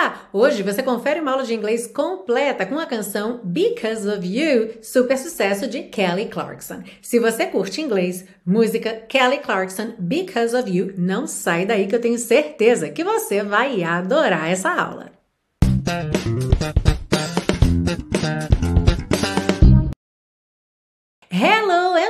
Olá! Hoje você confere uma aula de inglês completa com a canção Because of You, super sucesso de Kelly Clarkson. Se você curte inglês, música Kelly Clarkson Because of You, não sai daí que eu tenho certeza que você vai adorar essa aula. Hello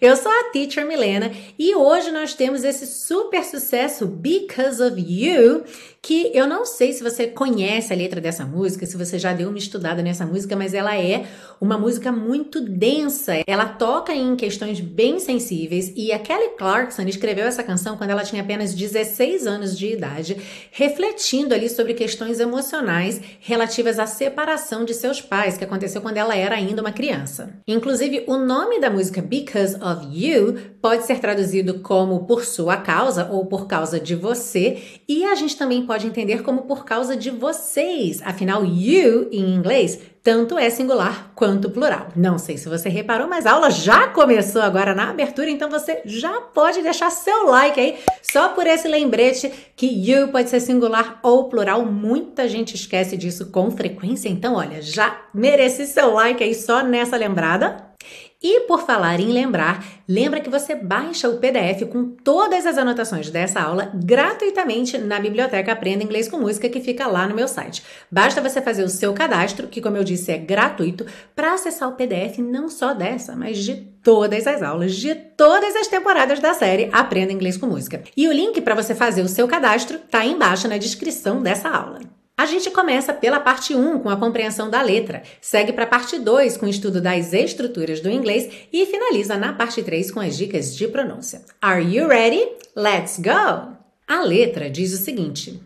Eu sou a Teacher Milena e hoje nós temos esse super sucesso Because of You, que eu não sei se você conhece a letra dessa música, se você já deu uma estudada nessa música, mas ela é uma música muito densa. Ela toca em questões bem sensíveis e a Kelly Clarkson escreveu essa canção quando ela tinha apenas 16 anos de idade, refletindo ali sobre questões emocionais relativas à separação de seus pais, que aconteceu quando ela era ainda uma criança. Inclusive, o nome da música Because of You pode ser traduzido como por sua causa ou por causa de você, e a gente também pode entender como por causa de vocês. Afinal, you em inglês tanto é singular quanto plural. Não sei se você reparou, mas a aula já começou agora na abertura, então você já pode deixar seu like aí, só por esse lembrete que you pode ser singular ou plural. Muita gente esquece disso com frequência, então olha, já merece seu like aí só nessa lembrada. E por falar em lembrar, lembra que você baixa o PDF com todas as anotações dessa aula gratuitamente na biblioteca Aprenda Inglês com Música que fica lá no meu site. Basta você fazer o seu cadastro, que como eu disse é gratuito, para acessar o PDF não só dessa, mas de todas as aulas de todas as temporadas da série Aprenda Inglês com Música. E o link para você fazer o seu cadastro está embaixo na descrição dessa aula. A gente começa pela parte 1 com a compreensão da letra, segue para a parte 2 com o estudo das estruturas do inglês e finaliza na parte 3 com as dicas de pronúncia. Are you ready? Let's go! A letra diz o seguinte: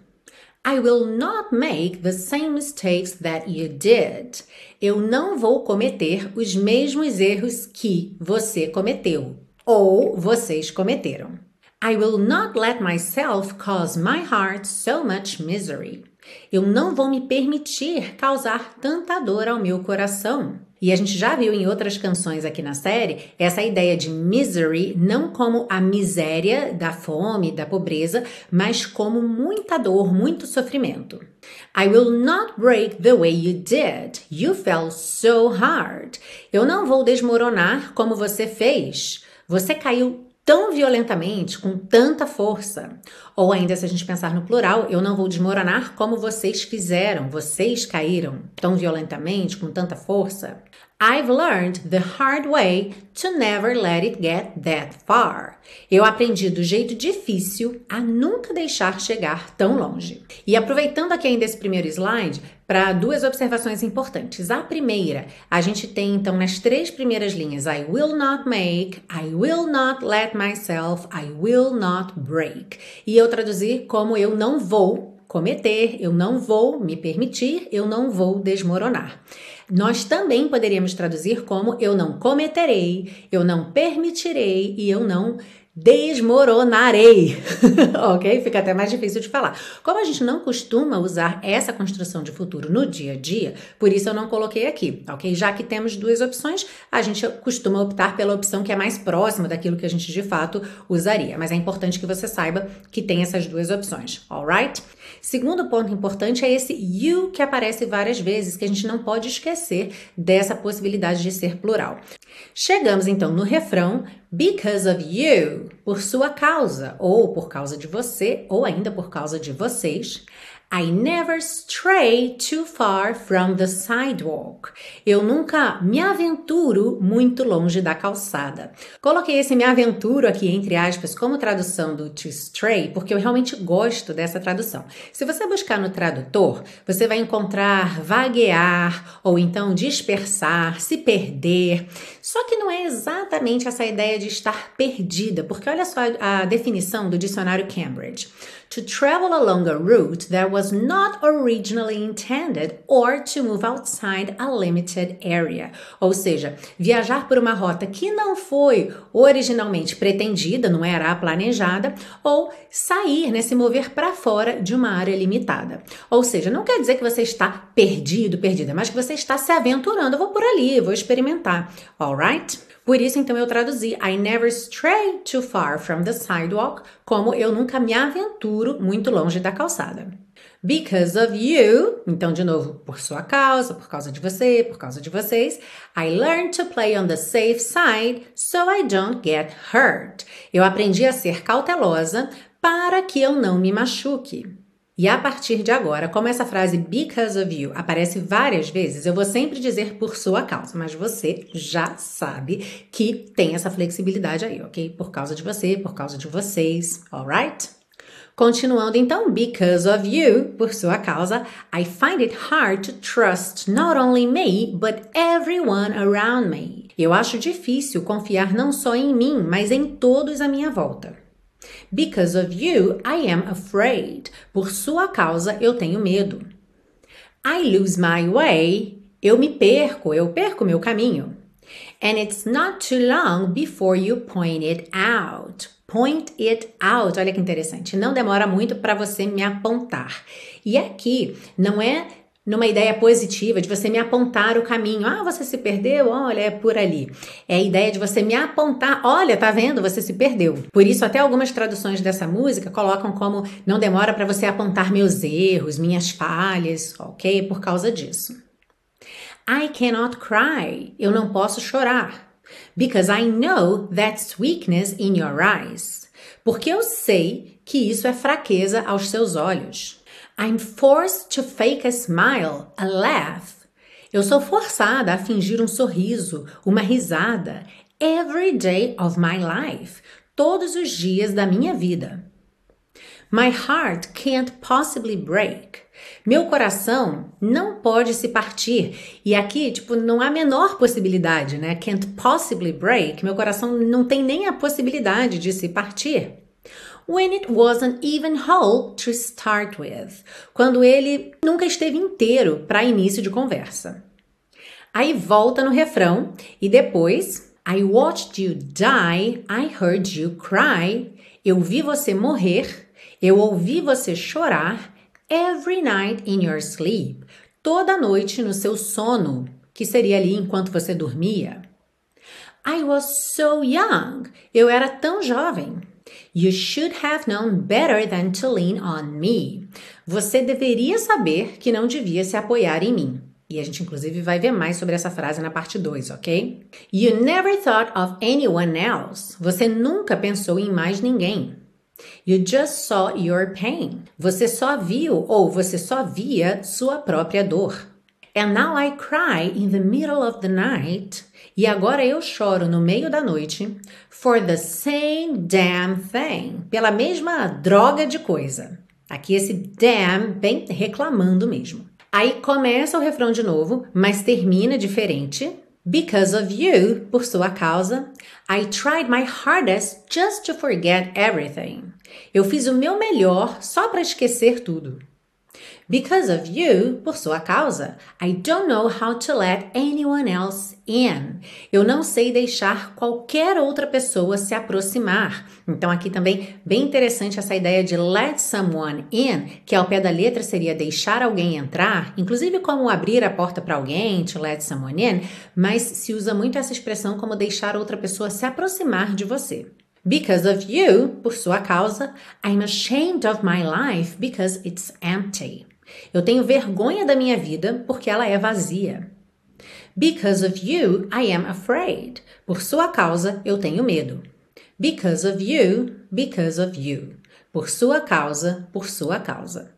I will not make the same mistakes that you did. Eu não vou cometer os mesmos erros que você cometeu ou vocês cometeram. I will not let myself cause my heart so much misery. Eu não vou me permitir causar tanta dor ao meu coração. E a gente já viu em outras canções aqui na série essa ideia de misery não como a miséria da fome, da pobreza, mas como muita dor, muito sofrimento. I will not break the way you did. You fell so hard. Eu não vou desmoronar como você fez. Você caiu tão violentamente, com tanta força. Ou ainda, se a gente pensar no plural, eu não vou desmoronar como vocês fizeram, vocês caíram tão violentamente, com tanta força. I've learned the hard way to never let it get that far. Eu aprendi do jeito difícil a nunca deixar chegar tão longe. E aproveitando aqui ainda esse primeiro slide, para duas observações importantes. A primeira, a gente tem então nas três primeiras linhas I will not make, I will not let myself, I will not break. E eu traduzir como eu não vou cometer, eu não vou me permitir, eu não vou desmoronar. Nós também poderíamos traduzir como eu não cometerei, eu não permitirei e eu não desmoronarei. ok? Fica até mais difícil de falar. Como a gente não costuma usar essa construção de futuro no dia a dia, por isso eu não coloquei aqui, ok? Já que temos duas opções, a gente costuma optar pela opção que é mais próxima daquilo que a gente de fato usaria. Mas é importante que você saiba que tem essas duas opções, alright? Segundo ponto importante é esse you que aparece várias vezes, que a gente não pode esquecer dessa possibilidade de ser plural. Chegamos então no refrão because of you, por sua causa, ou por causa de você, ou ainda por causa de vocês. I never stray too far from the sidewalk. Eu nunca me aventuro muito longe da calçada. Coloquei esse me aventuro aqui entre aspas como tradução do to stray porque eu realmente gosto dessa tradução. Se você buscar no tradutor, você vai encontrar vaguear ou então dispersar, se perder. Só que não é exatamente essa ideia de estar perdida, porque olha só a definição do dicionário Cambridge. To travel along a route that was not originally intended or to move outside a limited area. Ou seja, viajar por uma rota que não foi originalmente pretendida, não era a planejada, ou sair, né, se mover para fora de uma área limitada. Ou seja, não quer dizer que você está perdido, perdida, mas que você está se aventurando. Eu vou por ali, vou experimentar. Alright? Por isso, então, eu traduzi I never stray too far from the sidewalk, como eu nunca me aventuro muito longe da calçada. Because of you, então de novo, por sua causa, por causa de você, por causa de vocês, I learned to play on the safe side so I don't get hurt. Eu aprendi a ser cautelosa para que eu não me machuque. E a partir de agora, como essa frase because of you aparece várias vezes, eu vou sempre dizer por sua causa, mas você já sabe que tem essa flexibilidade aí, ok? Por causa de você, por causa de vocês, alright? Continuando então, because of you, por sua causa, I find it hard to trust not only me, but everyone around me. Eu acho difícil confiar não só em mim, mas em todos à minha volta. Because of you, I am afraid. Por sua causa, eu tenho medo. I lose my way. Eu me perco, eu perco meu caminho. And it's not too long before you point it out. Point it out. Olha que interessante. Não demora muito para você me apontar. E aqui não é numa ideia positiva de você me apontar o caminho. Ah, você se perdeu? Olha, é por ali. É a ideia de você me apontar. Olha, tá vendo? Você se perdeu. Por isso, até algumas traduções dessa música colocam como não demora para você apontar meus erros, minhas falhas, ok? Por causa disso. I cannot cry. Eu não posso chorar. Because I know that's weakness in your eyes. Porque eu sei que isso é fraqueza aos seus olhos. I'm forced to fake a smile, a laugh. Eu sou forçada a fingir um sorriso, uma risada, every day of my life, todos os dias da minha vida. My heart can't possibly break. Meu coração não pode se partir. E aqui, tipo, não há a menor possibilidade, né? Can't possibly break. Meu coração não tem nem a possibilidade de se partir when it wasn't even whole to start with, quando ele nunca esteve inteiro para início de conversa. Aí volta no refrão e depois I watched you die, I heard you cry. Eu vi você morrer, eu ouvi você chorar every night in your sleep. Toda noite no seu sono, que seria ali enquanto você dormia. I was so young. Eu era tão jovem. You should have known better than to lean on me. Você deveria saber que não devia se apoiar em mim. E a gente, inclusive, vai ver mais sobre essa frase na parte 2, ok? You never thought of anyone else. Você nunca pensou em mais ninguém. You just saw your pain. Você só viu ou você só via sua própria dor. And now I cry in the middle of the night. E agora eu choro no meio da noite for the same damn thing. Pela mesma droga de coisa. Aqui esse damn bem reclamando mesmo. Aí começa o refrão de novo, mas termina diferente. Because of you, por sua causa, I tried my hardest just to forget everything. Eu fiz o meu melhor só para esquecer tudo. Because of you, por sua causa, I don't know how to let anyone else in. Eu não sei deixar qualquer outra pessoa se aproximar. Então, aqui também bem interessante essa ideia de let someone in, que ao pé da letra seria deixar alguém entrar, inclusive como abrir a porta para alguém, to let someone in, mas se usa muito essa expressão como deixar outra pessoa se aproximar de você. Because of you, por sua causa, I'm ashamed of my life because it's empty. Eu tenho vergonha da minha vida porque ela é vazia. Because of you, I am afraid. Por sua causa, eu tenho medo. Because of you, because of you. Por sua causa, por sua causa.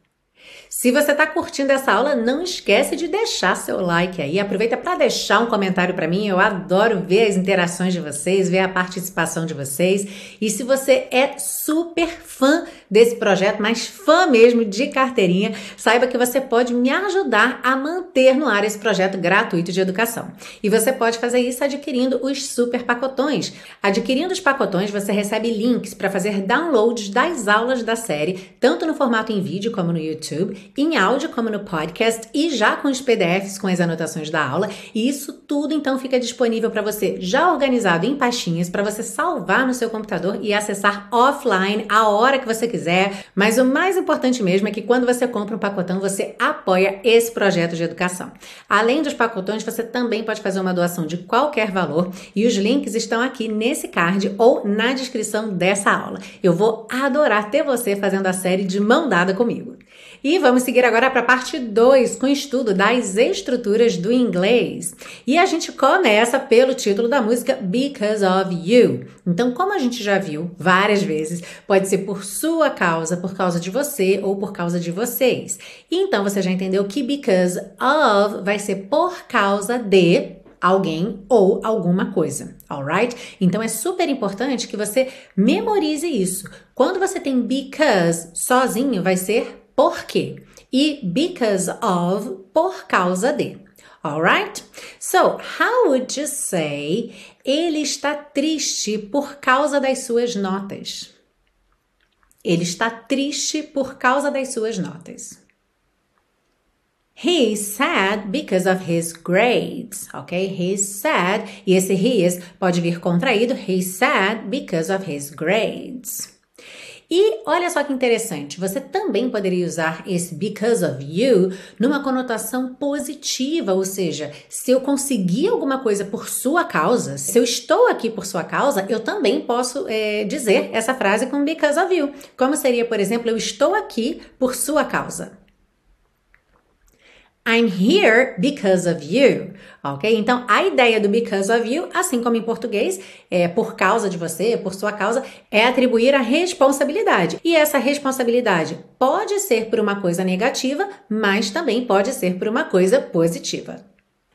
Se você está curtindo essa aula, não esquece de deixar seu like aí. Aproveita para deixar um comentário para mim. Eu adoro ver as interações de vocês, ver a participação de vocês. E se você é super fã desse projeto, mas fã mesmo de carteirinha, saiba que você pode me ajudar a manter no ar esse projeto gratuito de educação. E você pode fazer isso adquirindo os super pacotões. Adquirindo os pacotões, você recebe links para fazer downloads das aulas da série, tanto no formato em vídeo como no YouTube, em áudio como no podcast e já com os PDFs com as anotações da aula. E isso tudo então fica disponível para você já organizado em pastinhas para você salvar no seu computador e acessar offline a hora que você quiser mas o mais importante mesmo é que quando você compra um pacotão, você apoia esse projeto de educação. Além dos pacotões, você também pode fazer uma doação de qualquer valor e os links estão aqui nesse card ou na descrição dessa aula. Eu vou adorar ter você fazendo a série de mão dada comigo. E vamos seguir agora para a parte 2, com o estudo das estruturas do inglês. E a gente começa pelo título da música Because of You. Então, como a gente já viu várias vezes, pode ser por sua causa, por causa de você ou por causa de vocês. Então você já entendeu que because of vai ser por causa de alguém ou alguma coisa, alright? Então é super importante que você memorize isso. Quando você tem because sozinho, vai ser por quê e because of por causa de. Alright? So, how would you say ele está triste por causa das suas notas? Ele está triste por causa das suas notas. He is sad because of his grades, ok? He's sad. E esse he is pode vir contraído. He's sad because of his grades. E olha só que interessante, você também poderia usar esse because of you numa conotação positiva, ou seja, se eu conseguir alguma coisa por sua causa, se eu estou aqui por sua causa, eu também posso é, dizer essa frase com because of you. Como seria, por exemplo, eu estou aqui por sua causa. I'm here because of you, ok? Então, a ideia do because of you, assim como em português, é por causa de você, por sua causa, é atribuir a responsabilidade. E essa responsabilidade pode ser por uma coisa negativa, mas também pode ser por uma coisa positiva.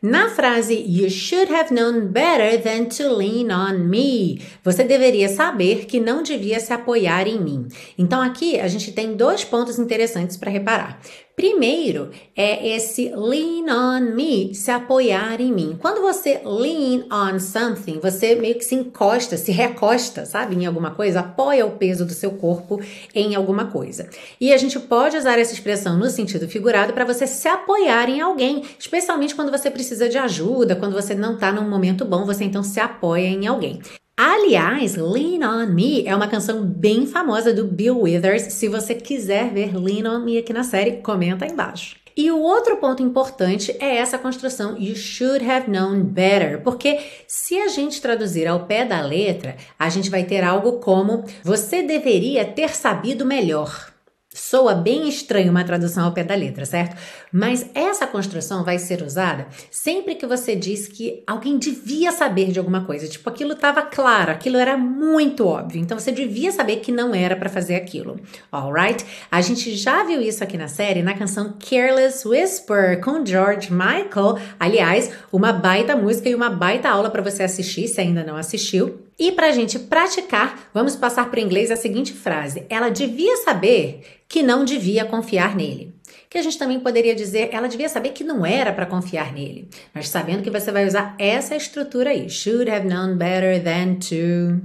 Na frase You should have known better than to lean on me, você deveria saber que não devia se apoiar em mim. Então aqui a gente tem dois pontos interessantes para reparar. Primeiro é esse lean on me, se apoiar em mim. Quando você lean on something, você meio que se encosta, se recosta, sabe, em alguma coisa, apoia o peso do seu corpo em alguma coisa. E a gente pode usar essa expressão no sentido figurado para você se apoiar em alguém, especialmente quando você precisa de ajuda, quando você não está num momento bom, você então se apoia em alguém. Aliás, Lean On Me é uma canção bem famosa do Bill Withers. Se você quiser ver Lean On Me aqui na série, comenta aí embaixo. E o outro ponto importante é essa construção You should have known better, porque se a gente traduzir ao pé da letra, a gente vai ter algo como você deveria ter sabido melhor. Soa bem estranho uma tradução ao pé da letra, certo? Mas essa construção vai ser usada sempre que você diz que alguém devia saber de alguma coisa. Tipo, aquilo estava claro, aquilo era muito óbvio. Então você devia saber que não era para fazer aquilo. Alright? A gente já viu isso aqui na série na canção Careless Whisper com George Michael. Aliás, uma baita música e uma baita aula para você assistir se ainda não assistiu. E para a gente praticar, vamos passar para o inglês a seguinte frase: Ela devia saber que não devia confiar nele. Que a gente também poderia dizer, ela devia saber que não era para confiar nele. Mas sabendo que você vai usar essa estrutura aí, should have known better than to.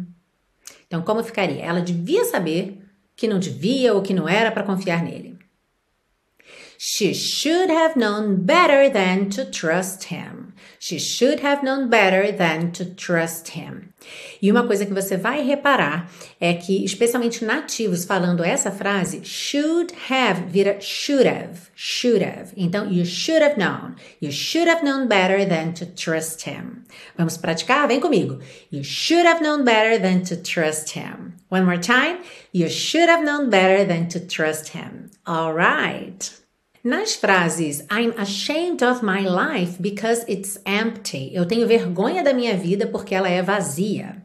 Então, como ficaria? Ela devia saber que não devia ou que não era para confiar nele. She should have known better than to trust him. She should have known better than to trust him. E uma coisa que você vai reparar é que, especialmente nativos falando essa frase, should have vira should have, should have. Então, you should have known. You should have known better than to trust him. Vamos praticar? Vem comigo. You should have known better than to trust him. One more time. You should have known better than to trust him. All right. Nas frases I'm ashamed of my life because it's empty, eu tenho vergonha da minha vida porque ela é vazia.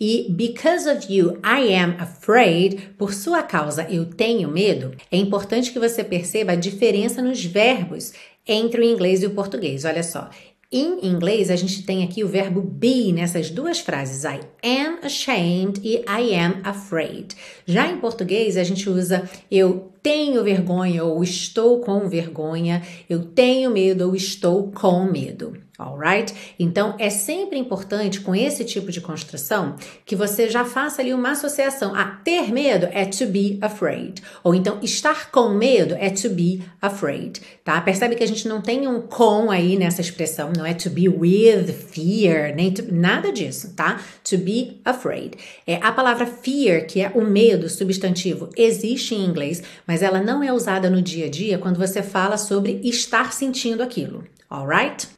E because of you, I am afraid, por sua causa eu tenho medo, é importante que você perceba a diferença nos verbos entre o inglês e o português. Olha só. Em inglês, a gente tem aqui o verbo be nessas duas frases, I am ashamed e I am afraid. Já em português, a gente usa eu tenho vergonha ou estou com vergonha, eu tenho medo ou estou com medo. Alright? Então é sempre importante com esse tipo de construção que você já faça ali uma associação. Ah, ter medo é to be afraid. Ou então estar com medo é to be afraid. Tá? Percebe que a gente não tem um com aí nessa expressão, não é to be with fear, nem to, nada disso, tá? To be afraid. É a palavra fear, que é o medo substantivo, existe em inglês, mas ela não é usada no dia a dia quando você fala sobre estar sentindo aquilo. Alright?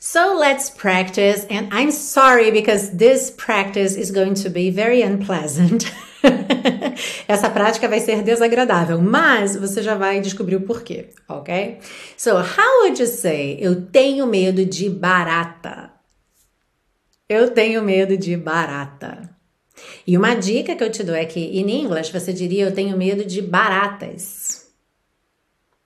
So let's practice. And I'm sorry because this practice is going to be very unpleasant. Essa prática vai ser desagradável, mas você já vai descobrir o porquê, ok? So, how would you say? Eu tenho medo de barata. Eu tenho medo de barata. E uma dica que eu te dou é que, em inglês, você diria eu tenho medo de baratas.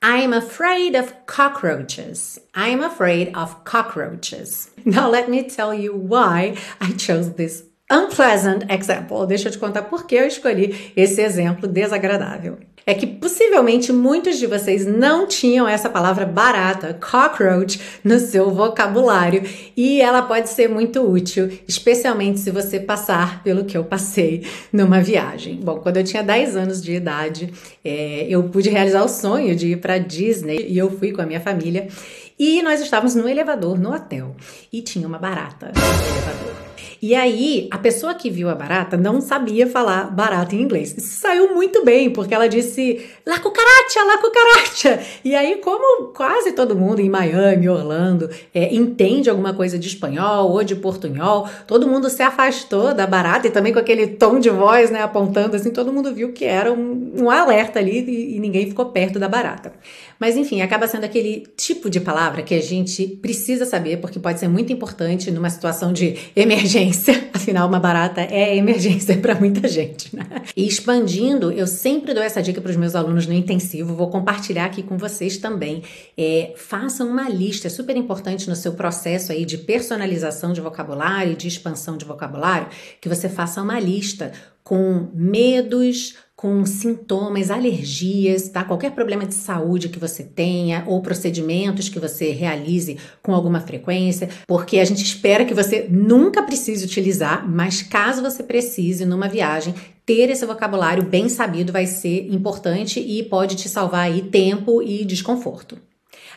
I'm afraid of cockroaches. I'm afraid of cockroaches. Now, let me tell you why I chose this unpleasant example. Deixa eu te contar por que eu escolhi esse exemplo desagradável é que possivelmente muitos de vocês não tinham essa palavra barata, cockroach, no seu vocabulário e ela pode ser muito útil, especialmente se você passar pelo que eu passei numa viagem. Bom, quando eu tinha 10 anos de idade, é, eu pude realizar o sonho de ir para Disney e eu fui com a minha família e nós estávamos no elevador no hotel e tinha uma barata no elevador. E aí, a pessoa que viu a barata não sabia falar barata em inglês. Isso saiu muito bem, porque ela disse la cucaracha, la cucaracha. E aí, como quase todo mundo em Miami, Orlando, é, entende alguma coisa de espanhol ou de portunhol, todo mundo se afastou da barata e também com aquele tom de voz, né, apontando assim, todo mundo viu que era um, um alerta ali e, e ninguém ficou perto da barata. Mas enfim, acaba sendo aquele tipo de palavra que a gente precisa saber, porque pode ser muito importante numa situação de emergência. Afinal, uma barata é emergência para muita gente, né? E expandindo, eu sempre dou essa dica para os meus alunos no intensivo, vou compartilhar aqui com vocês também. É, façam uma lista, é super importante no seu processo aí de personalização de vocabulário, de expansão de vocabulário, que você faça uma lista com medos, com sintomas, alergias, tá? Qualquer problema de saúde que você tenha ou procedimentos que você realize com alguma frequência, porque a gente espera que você nunca precise utilizar, mas caso você precise numa viagem, ter esse vocabulário bem sabido vai ser importante e pode te salvar aí tempo e desconforto.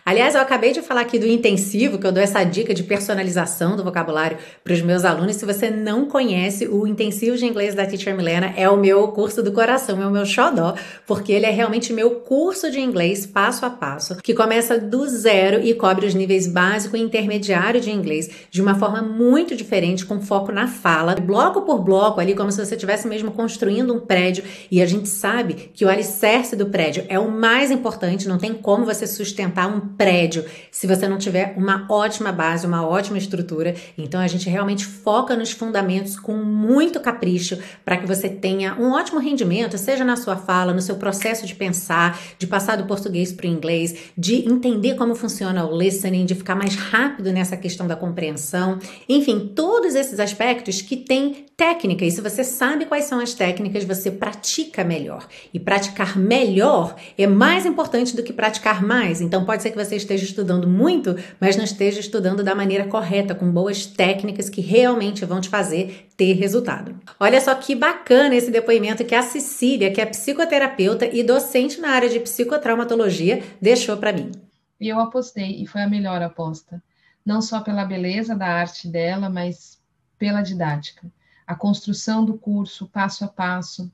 Aliás, eu acabei de falar aqui do intensivo, que eu dou essa dica de personalização do vocabulário para os meus alunos. Se você não conhece, o intensivo de inglês da Teacher Milena é o meu curso do coração, é o meu xodó, porque ele é realmente meu curso de inglês passo a passo, que começa do zero e cobre os níveis básico e intermediário de inglês de uma forma muito diferente, com foco na fala, bloco por bloco, ali como se você estivesse mesmo construindo um prédio. E a gente sabe que o alicerce do prédio é o mais importante, não tem como você sustentar um prédio se você não tiver uma ótima base, uma ótima estrutura. Então a gente realmente foca nos fundamentos com muito capricho para que você tenha um ótimo rendimento, seja na sua fala, no seu processo de pensar, de passar do português para o inglês, de entender como funciona o listening, de ficar mais rápido nessa questão da compreensão. Enfim, todos esses aspectos que têm técnica. E se você sabe quais são as técnicas, você pratica melhor. E praticar melhor é mais importante do que praticar mais. Então pode ser que você esteja estudando muito, mas não esteja estudando da maneira correta, com boas técnicas que realmente vão te fazer ter resultado. Olha só que bacana esse depoimento que a Cecília, que é psicoterapeuta e docente na área de psicotraumatologia, deixou para mim. E eu apostei, e foi a melhor aposta. Não só pela beleza da arte dela, mas pela didática. A construção do curso, passo a passo,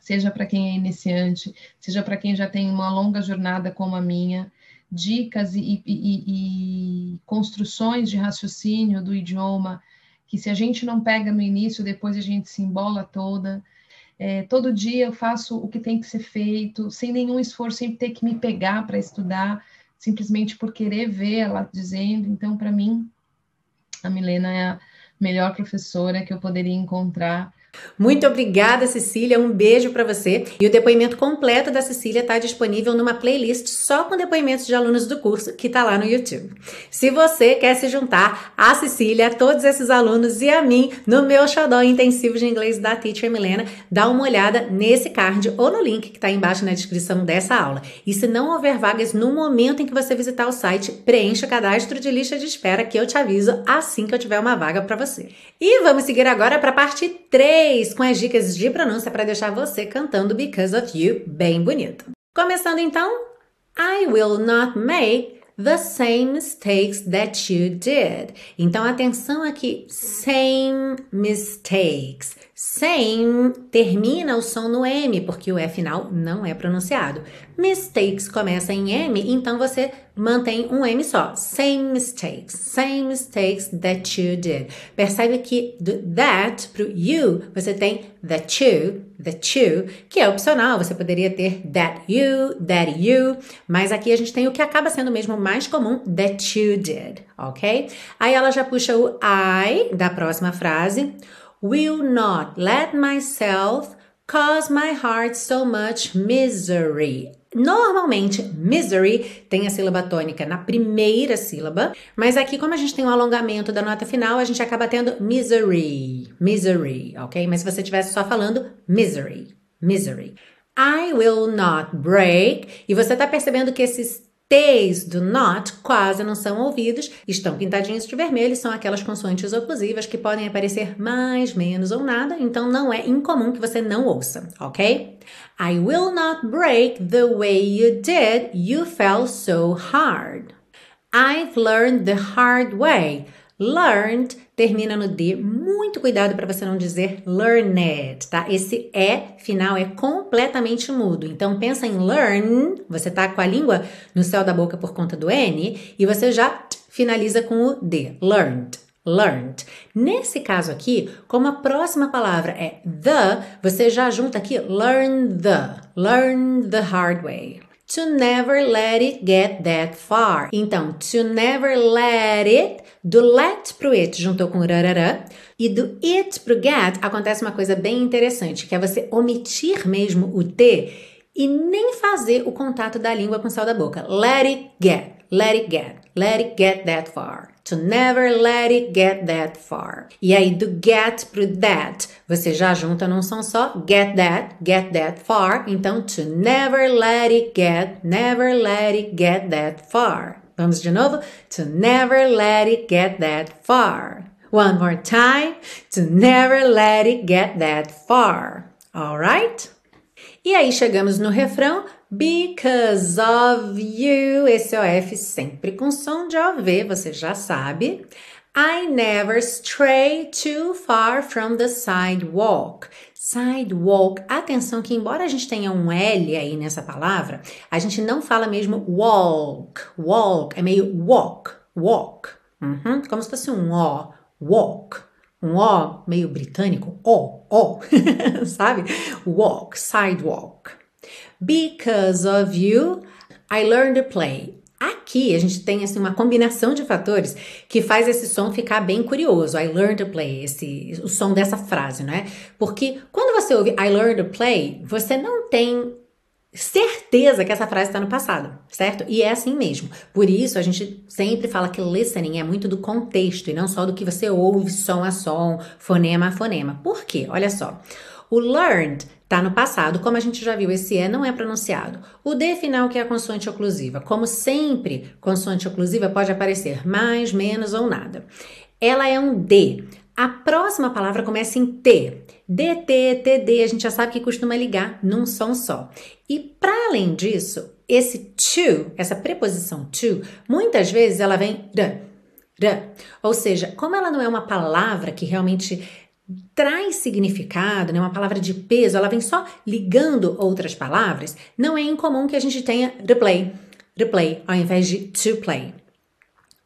seja para quem é iniciante, seja para quem já tem uma longa jornada como a minha, dicas e, e, e, construções de raciocínio do idioma que se a gente não pega no início, depois a gente se embola toda. É, todo dia eu faço o que tem que ser feito, sem nenhum esforço, sem ter que me pegar para estudar, simplesmente por querer ver ela dizendo. Então, para mim, a Milena é melhor professora que eu poderia encontrar muito obrigada, Cecília. Um beijo para você. E o depoimento completo da Cecília está disponível numa playlist só com depoimentos de alunos do curso que está lá no YouTube. Se você quer se juntar a Cecília, a todos esses alunos e a mim no meu xodó intensivo de inglês da Teacher Milena, dá uma olhada nesse card ou no link que está embaixo na descrição dessa aula. E se não houver vagas no momento em que você visitar o site, preencha o cadastro de lista de espera que eu te aviso assim que eu tiver uma vaga para você. E vamos seguir agora para a parte 3 3 com as dicas de pronúncia para deixar você cantando Because of You bem bonito. Começando então, I will not make the same mistakes that you did. Então atenção aqui, same mistakes. Same termina o som no M, porque o E final não é pronunciado. Mistakes começa em M, então você mantém um M só. Same mistakes, same mistakes that you did. Percebe que do that pro you você tem that you, that you, que é opcional. Você poderia ter that you, that you, mas aqui a gente tem o que acaba sendo mesmo mais comum, that you did, ok? Aí ela já puxa o I da próxima frase will not let myself cause my heart so much misery. Normalmente, misery tem a sílaba tônica na primeira sílaba, mas aqui, como a gente tem um alongamento da nota final, a gente acaba tendo misery, misery, ok? Mas se você estivesse só falando misery, misery. I will not break. E você está percebendo que esses T's do not quase não são ouvidos, estão pintadinhos de vermelho, são aquelas consoantes oclusivas que podem aparecer mais, menos ou nada, então não é incomum que você não ouça, ok? I will not break the way you did, you fell so hard. I've learned the hard way. Learned termina no D. Muito cuidado para você não dizer learned, tá? Esse E final é completamente mudo. Então pensa em learn, você tá com a língua no céu da boca por conta do N e você já finaliza com o D. Learned. Learned. Nesse caso aqui, como a próxima palavra é the, você já junta aqui learn the, learn the hard way. To never let it get that far. Então, to never let it, do let pro it juntou com rarará, e do it pro get acontece uma coisa bem interessante, que é você omitir mesmo o T e nem fazer o contato da língua com o céu da boca. Let it get, let it get, let it get that far. To never let it get that far. E aí do get pro that, você já junta num som só. Get that, get that far. Então to never let it get, never let it get that far. Vamos de novo? To never let it get that far. One more time. To never let it get that far. Alright? E aí chegamos no refrão Because of you. Esse OF sempre com som de OV, você já sabe. I never stray too far from the sidewalk. Sidewalk. Atenção que embora a gente tenha um L aí nessa palavra, a gente não fala mesmo walk. Walk é meio walk, walk. Uhum, como se fosse um O, walk um O meio britânico, O, O, sabe? Walk, sidewalk. Because of you, I learned to play. Aqui a gente tem assim, uma combinação de fatores que faz esse som ficar bem curioso. I learned to play, esse, o som dessa frase, não é? Porque quando você ouve I learned to play, você não tem certeza que essa frase está no passado, certo? E é assim mesmo. Por isso a gente sempre fala que listening é muito do contexto e não só do que você ouve som a som, fonema a fonema. Por quê? Olha só. O learned está no passado, como a gente já viu, esse E não é pronunciado. O D final, que é a consoante oclusiva. Como sempre, consoante oclusiva pode aparecer mais, menos ou nada. Ela é um D. A próxima palavra começa em T. DT, TD, a gente já sabe que costuma ligar num som só. E para além disso, esse to, essa preposição to, muitas vezes ela vem r, r. Ou seja, como ela não é uma palavra que realmente traz significado, né, uma palavra de peso, ela vem só ligando outras palavras, não é incomum que a gente tenha replay, replay, ao invés de to play.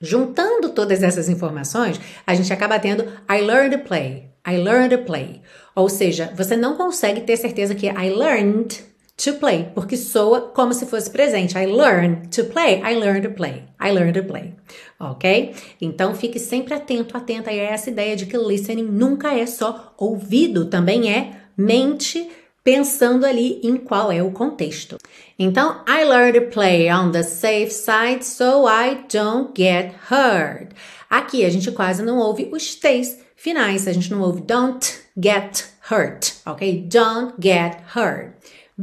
Juntando todas essas informações, a gente acaba tendo I learned to play, I learned to play. Ou seja, você não consegue ter certeza que I learned to play, porque soa como se fosse presente. I learn to play, I learn to play, I learn to play. Ok? Então fique sempre atento, atenta a essa ideia de que listening nunca é só ouvido, também é mente pensando ali em qual é o contexto. Então, I learn to play on the safe side so I don't get hurt. Aqui a gente quase não ouve os T's finais, a gente não ouve don't get hurt, ok? Don't get hurt.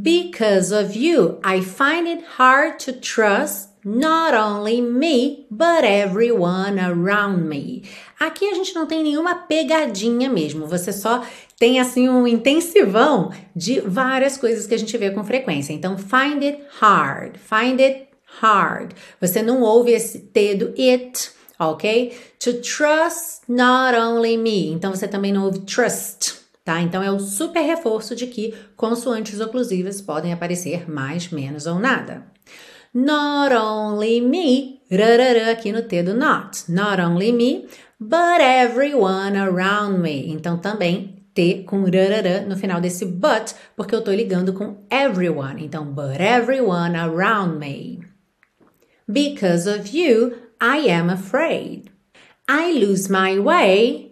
Because of you, I find it hard to trust not only me, but everyone around me. Aqui a gente não tem nenhuma pegadinha mesmo, você só tem assim um intensivão de várias coisas que a gente vê com frequência. Então, find it hard, find it hard. Você não ouve esse T do it, ok? To trust not only me. Então, você também não ouve trust, tá? Então, é o super reforço de que consoantes oclusivas podem aparecer mais, menos ou nada. Not only me, aqui no T do not. Not only me, but everyone around me. Então também T com rarará no final desse but, porque eu tô ligando com everyone. Então, but everyone around me. Because of you, I am afraid. I lose my way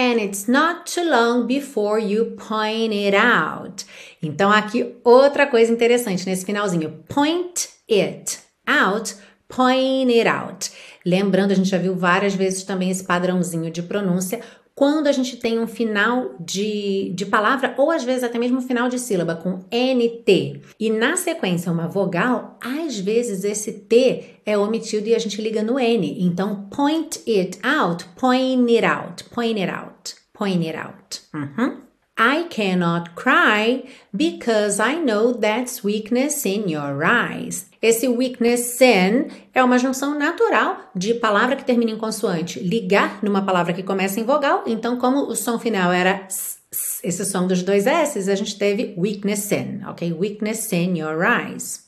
and it's not too long before you point it out. Então, aqui outra coisa interessante nesse finalzinho. Point it out, point it out. Lembrando, a gente já viu várias vezes também esse padrãozinho de pronúncia quando a gente tem um final de, de palavra ou às vezes até mesmo um final de sílaba com NT e na sequência uma vogal, às vezes esse T é omitido e a gente liga no N. Então, point it out, point it out, point it out, point it out. Uhum. I cannot cry because I know that's weakness in your eyes. Esse weakness in é uma junção natural de palavra que termina em consoante ligar numa palavra que começa em vogal. Então, como o som final era esse som dos dois S, a gente teve weakness in, ok? Weakness in your eyes.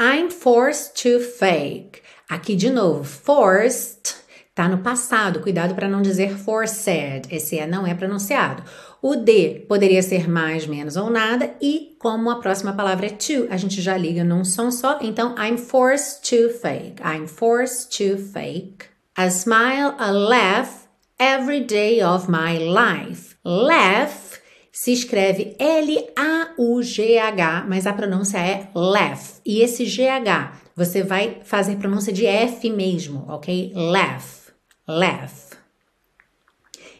I'm forced to fake. Aqui de novo, forced Tá no passado, cuidado para não dizer forced. Esse é não é pronunciado. O D poderia ser mais, menos ou nada, e como a próxima palavra é to, a gente já liga num som só. Então, I'm forced to fake. I'm forced to fake. A smile, a laugh every day of my life. Laugh se escreve L-A-U-G-H, mas a pronúncia é laugh. E esse GH, você vai fazer pronúncia de F mesmo, ok? Laugh laugh.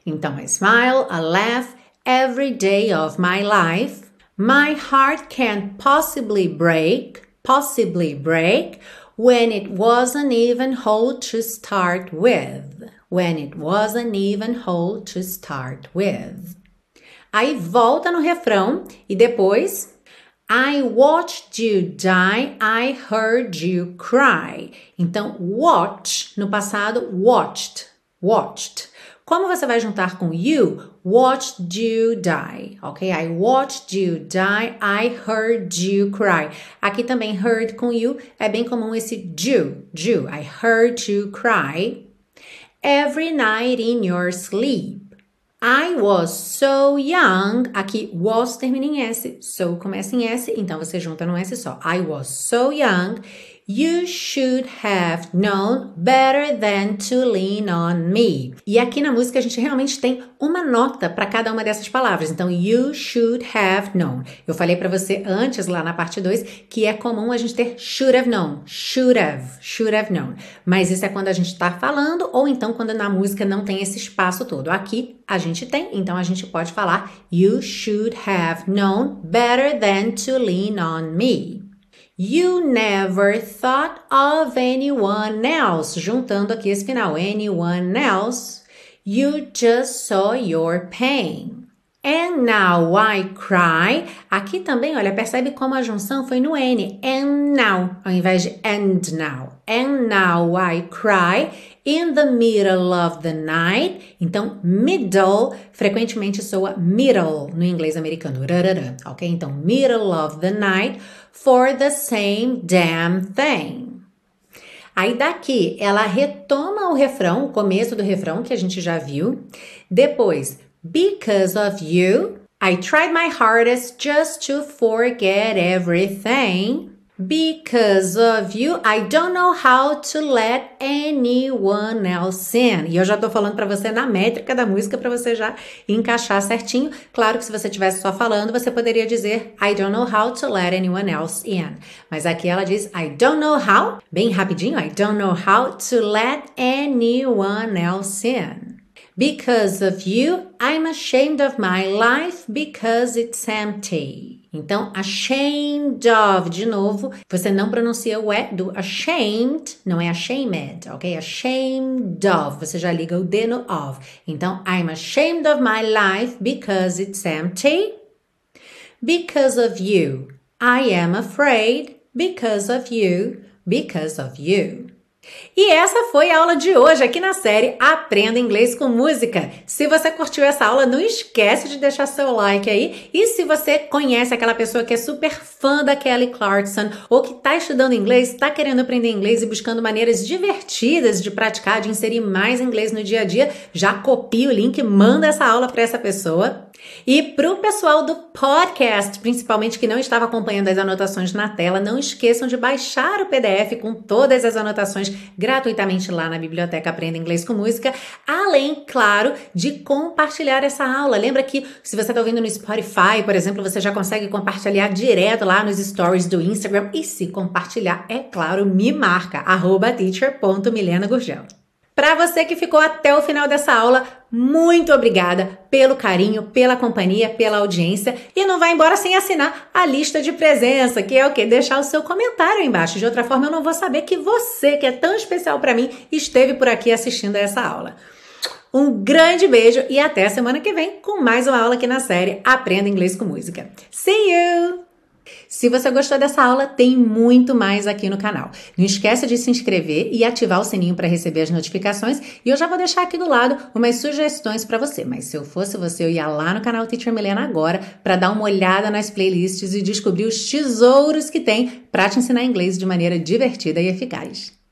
Então, I smile, I laugh every day of my life. My heart can't possibly break, possibly break, when it wasn't even whole to start with. When it wasn't even whole to start with. Aí volta no refrão e depois I watched you die, I heard you cry. Então, watch no passado, watched, watched. Como você vai juntar com you? Watched you die, ok? I watched you die, I heard you cry. Aqui também heard com you é bem comum esse you, you. I heard you cry every night in your sleep. I was so young. Aqui, was termina em S, so começa em S, então você junta no S só. I was so young. You should have known better than to lean on me. E aqui na música a gente realmente tem uma nota para cada uma dessas palavras. Então, you should have known. Eu falei para você antes, lá na parte 2, que é comum a gente ter should have known, should have, should have known. Mas isso é quando a gente está falando ou então quando na música não tem esse espaço todo. Aqui a gente tem, então a gente pode falar you should have known better than to lean on me. You never thought of anyone else. Juntando aqui esse final, anyone else. You just saw your pain. And now I cry. Aqui também, olha, percebe como a junção foi no N. And now, ao invés de and now. And now I cry in the middle of the night. Então, middle frequentemente soa middle no inglês americano. Ok? Então, middle of the night for the same damn thing. Aí daqui ela retoma o refrão, o começo do refrão que a gente já viu. Depois, because of you, I tried my hardest just to forget everything. Because of you, I don't know how to let anyone else in. E eu já tô falando para você na métrica da música para você já encaixar certinho. Claro que se você estivesse só falando, você poderia dizer I don't know how to let anyone else in. Mas aqui ela diz I don't know how, bem rapidinho, I don't know how to let anyone else in. Because of you, I'm ashamed of my life because it's empty. Então, ashamed of, de novo, você não pronuncia o E do ashamed, não é ashamed, ok? Ashamed of, você já liga o D no of. Então, I'm ashamed of my life because it's empty. Because of you. I am afraid because of you, because of you. E essa foi a aula de hoje aqui na série Aprenda Inglês com Música. Se você curtiu essa aula, não esquece de deixar seu like aí. E se você conhece aquela pessoa que é super fã da Kelly Clarkson ou que está estudando inglês, está querendo aprender inglês e buscando maneiras divertidas de praticar, de inserir mais inglês no dia a dia, já copia o link, manda essa aula para essa pessoa. E para o pessoal do podcast, principalmente que não estava acompanhando as anotações na tela, não esqueçam de baixar o PDF com todas as anotações gratuitamente lá na biblioteca Aprenda Inglês com Música, além, claro, de compartilhar essa aula. Lembra que se você está ouvindo no Spotify, por exemplo, você já consegue compartilhar direto lá nos stories do Instagram e se compartilhar, é claro, me marca, teacher.milenagurgel. Para você que ficou até o final dessa aula, muito obrigada pelo carinho, pela companhia, pela audiência e não vai embora sem assinar a lista de presença, que é o que deixar o seu comentário aí embaixo. De outra forma, eu não vou saber que você, que é tão especial para mim, esteve por aqui assistindo a essa aula. Um grande beijo e até semana que vem com mais uma aula aqui na série Aprenda Inglês com Música. See you! Se você gostou dessa aula, tem muito mais aqui no canal. Não esqueça de se inscrever e ativar o sininho para receber as notificações. E eu já vou deixar aqui do lado umas sugestões para você. Mas se eu fosse você, eu ia lá no canal Teacher Milena agora para dar uma olhada nas playlists e descobrir os tesouros que tem para te ensinar inglês de maneira divertida e eficaz.